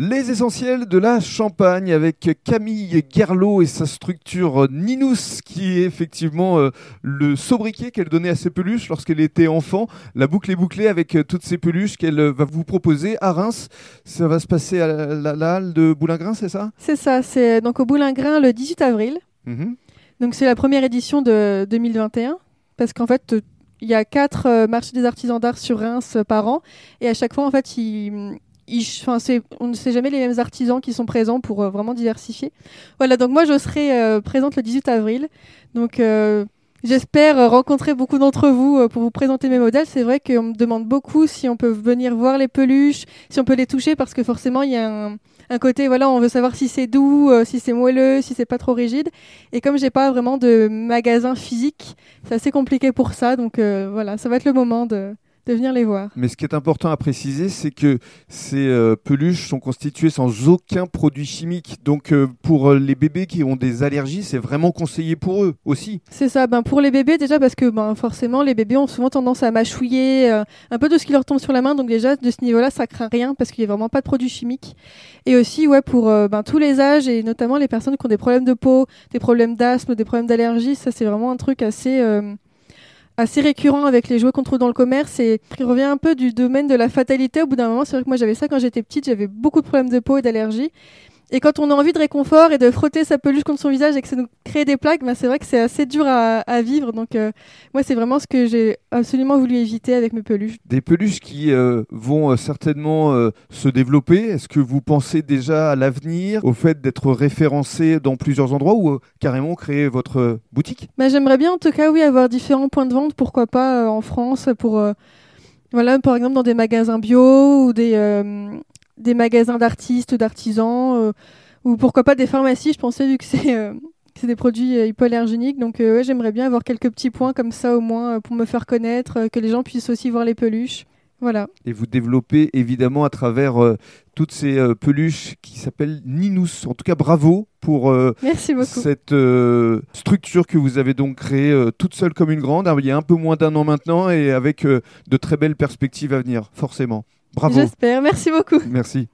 Les essentiels de la Champagne avec Camille Gerlot et sa structure Ninous qui est effectivement euh, le sobriquet qu'elle donnait à ses peluches lorsqu'elle était enfant. La boucle est bouclée avec euh, toutes ces peluches qu'elle euh, va vous proposer à Reims. Ça va se passer à la, halle de Boulingrin, c'est ça? C'est ça, c'est donc au Boulingrin le 18 avril. Mhm. Donc c'est la première édition de 2021 parce qu'en fait il y a quatre marchés des artisans d'art sur Reims par an et à chaque fois en fait ils, on ne sait jamais les mêmes artisans qui sont présents pour euh, vraiment diversifier. Voilà donc moi je serai euh, présente le 18 avril donc euh, J'espère rencontrer beaucoup d'entre vous pour vous présenter mes modèles. C'est vrai qu'on me demande beaucoup si on peut venir voir les peluches, si on peut les toucher, parce que forcément il y a un, un côté, voilà, on veut savoir si c'est doux, si c'est moelleux, si c'est pas trop rigide. Et comme j'ai pas vraiment de magasin physique, c'est assez compliqué pour ça. Donc voilà, ça va être le moment de, de venir les voir. Mais ce qui est important à préciser, c'est que ces euh, peluches sont constituées sans aucun produit chimique. Donc euh, pour euh, les bébés qui ont des allergies, c'est vraiment conseillé pour eux aussi. C'est ça, ben pour les bébés déjà parce que ben forcément les bébés ont souvent tendance à mâchouiller euh, un peu de ce qui leur tombe sur la main, donc déjà de ce niveau-là ça craint rien parce qu'il n'y a vraiment pas de produits chimiques. Et aussi ouais pour ben, tous les âges et notamment les personnes qui ont des problèmes de peau, des problèmes d'asthme, des problèmes d'allergie, ça c'est vraiment un truc assez assez récurrent avec les jouets qu'on trouve dans le commerce et qui revient un peu du domaine de la fatalité. Au bout d'un moment, c'est vrai que moi j'avais ça quand j'étais petite, j'avais beaucoup de problèmes de peau et d'allergie. Et quand on a envie de réconfort et de frotter sa peluche contre son visage et que ça nous crée des plaques, ben c'est vrai que c'est assez dur à, à vivre. Donc euh, moi, c'est vraiment ce que j'ai absolument voulu éviter avec mes peluches. Des peluches qui euh, vont euh, certainement euh, se développer. Est-ce que vous pensez déjà à l'avenir, au fait d'être référencé dans plusieurs endroits ou carrément créer votre boutique? Ben, J'aimerais bien en tout cas, oui, avoir différents points de vente, pourquoi pas en France, pour, voilà, par exemple dans des magasins bio ou des, euh, des magasins d'artistes, d'artisans, euh, ou pourquoi pas des pharmacies, je pensais, vu que c'est euh, c'est des produits euh, hypoallergéniques. Donc euh, ouais, j'aimerais bien avoir quelques petits points comme ça au moins euh, pour me faire connaître, euh, que les gens puissent aussi voir les peluches. Voilà. Et vous développez évidemment à travers toutes ces peluches qui s'appellent Ninous. En tout cas, bravo pour Merci cette structure que vous avez donc créée toute seule comme une grande, il y a un peu moins d'un an maintenant et avec de très belles perspectives à venir, forcément. Bravo. J'espère. Merci beaucoup. Merci.